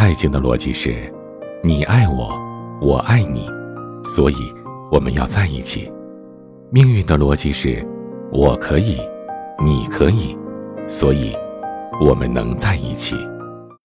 爱情的逻辑是你爱我我爱你所以我们要在一起。命运的逻辑是我可以你可以所以我们能在一起。